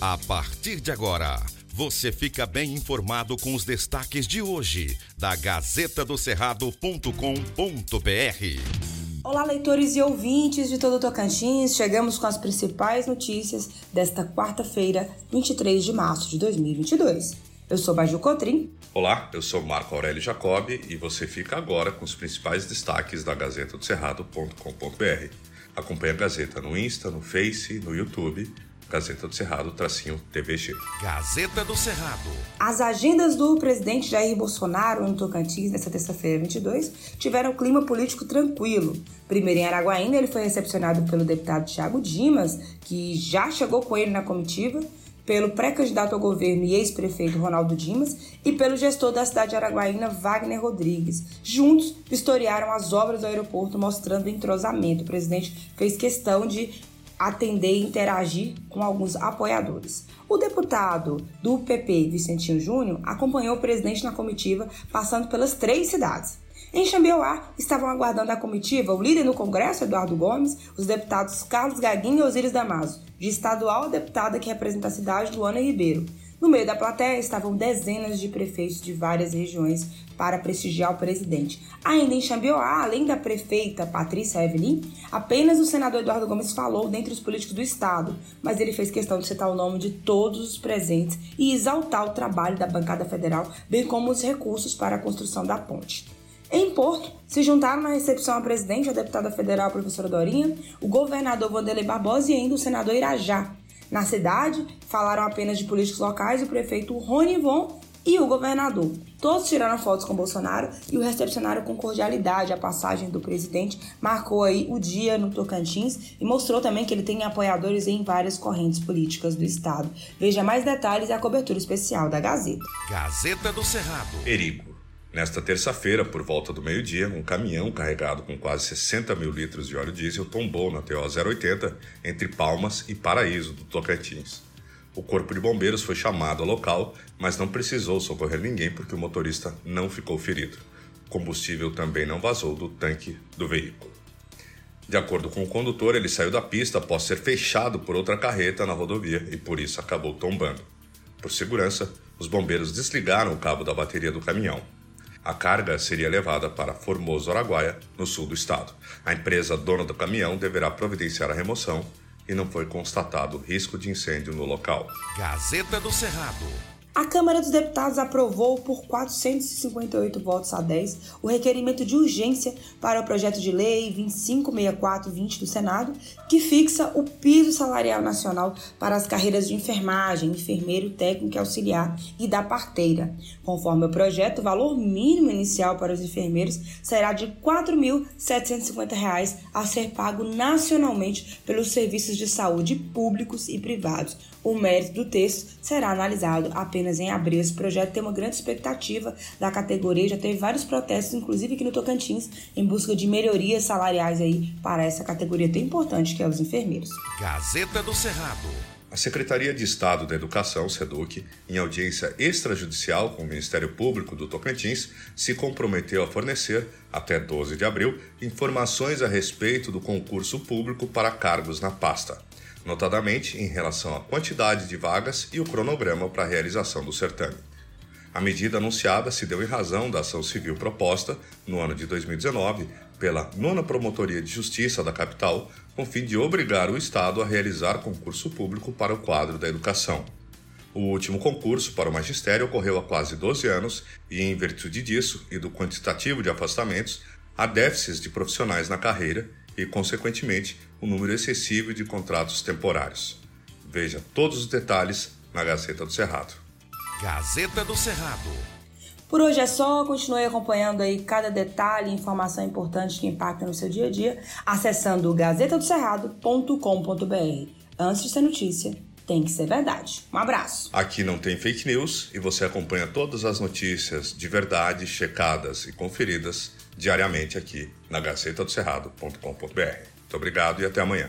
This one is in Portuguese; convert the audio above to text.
A partir de agora, você fica bem informado com os destaques de hoje da Gazeta do Cerrado.com.br. Olá, leitores e ouvintes de todo o Tocantins. Chegamos com as principais notícias desta quarta-feira, 23 de março de 2022. Eu sou Baju Cotrim. Olá, eu sou Marco Aurélio Jacob e você fica agora com os principais destaques da Gazeta do Cerrado.com.br. Acompanhe a Gazeta no Insta, no Face, no YouTube Gazeta do Cerrado, tracinho TVG. Gazeta do Cerrado. As agendas do presidente Jair Bolsonaro no Tocantins, nesta terça-feira 22, tiveram clima político tranquilo. Primeiro em Araguaína, ele foi recepcionado pelo deputado Tiago Dimas, que já chegou com ele na comitiva, pelo pré-candidato ao governo e ex-prefeito Ronaldo Dimas e pelo gestor da cidade de Araguaína, Wagner Rodrigues. Juntos, vistoriaram as obras do aeroporto, mostrando entrosamento. O presidente fez questão de atender e interagir com alguns apoiadores. O deputado do PP, Vicentinho Júnior, acompanhou o presidente na comitiva, passando pelas três cidades. Em Xambioá, estavam aguardando a comitiva o líder no Congresso, Eduardo Gomes, os deputados Carlos Gaguinho e Osíris Damaso, de estadual a deputada que representa a cidade, Luana Ribeiro. No meio da plateia estavam dezenas de prefeitos de várias regiões para prestigiar o presidente. Ainda em Xambioá, além da prefeita Patrícia Evelyn, apenas o senador Eduardo Gomes falou dentre os políticos do estado, mas ele fez questão de citar o nome de todos os presentes e exaltar o trabalho da bancada federal, bem como os recursos para a construção da ponte. Em Porto, se juntaram na recepção a presidente, a deputada federal a professora Dorinha, o governador Vanderlei Barbosa e ainda o senador Irajá, na cidade, falaram apenas de políticos locais, o prefeito Rony Von e o governador. Todos tiraram fotos com Bolsonaro e o recepcionaram com cordialidade. A passagem do presidente marcou aí o dia no Tocantins e mostrou também que ele tem apoiadores em várias correntes políticas do estado. Veja mais detalhes e a cobertura especial da Gazeta. Gazeta do Cerrado. Perigo. Nesta terça-feira, por volta do meio-dia, um caminhão carregado com quase 60 mil litros de óleo diesel tombou na TO 080 entre Palmas e Paraíso, do Tocantins. O corpo de bombeiros foi chamado ao local, mas não precisou socorrer ninguém porque o motorista não ficou ferido. O combustível também não vazou do tanque do veículo. De acordo com o condutor, ele saiu da pista após ser fechado por outra carreta na rodovia e por isso acabou tombando. Por segurança, os bombeiros desligaram o cabo da bateria do caminhão. A carga seria levada para Formoso, Araguaia, no sul do estado. A empresa dona do caminhão deverá providenciar a remoção e não foi constatado risco de incêndio no local. Gazeta do Cerrado. A Câmara dos Deputados aprovou por 458 votos a 10 o requerimento de urgência para o projeto de lei 256420 do Senado, que fixa o piso salarial nacional para as carreiras de enfermagem, enfermeiro, técnico e auxiliar e da parteira. Conforme o projeto, o valor mínimo inicial para os enfermeiros será de R$ 4.750 a ser pago nacionalmente pelos serviços de saúde públicos e privados. O mérito do texto será analisado apenas apenas em abril. Esse projeto tem uma grande expectativa da categoria, já teve vários protestos, inclusive aqui no Tocantins, em busca de melhorias salariais aí para essa categoria tão importante que é os enfermeiros. Gazeta do Cerrado. A Secretaria de Estado da Educação, SEDUC, em audiência extrajudicial com o Ministério Público do Tocantins, se comprometeu a fornecer, até 12 de abril, informações a respeito do concurso público para cargos na pasta notadamente em relação à quantidade de vagas e o cronograma para a realização do certame. A medida anunciada se deu em razão da ação civil proposta, no ano de 2019, pela Nona Promotoria de Justiça da capital, com fim de obrigar o Estado a realizar concurso público para o quadro da educação. O último concurso para o magistério ocorreu há quase 12 anos e, em virtude disso e do quantitativo de afastamentos, há déficits de profissionais na carreira e, consequentemente, um número excessivo de contratos temporários. Veja todos os detalhes na Gazeta do Cerrado. Gazeta do Cerrado. Por hoje é só, continue acompanhando aí cada detalhe e informação importante que impacta no seu dia a dia, acessando gazetadocerrado.com.br. Antes de ser notícia, tem que ser verdade. Um abraço. Aqui não tem fake news e você acompanha todas as notícias de verdade, checadas e conferidas diariamente aqui na gazetadocerrado.com.br. Muito obrigado e até amanhã.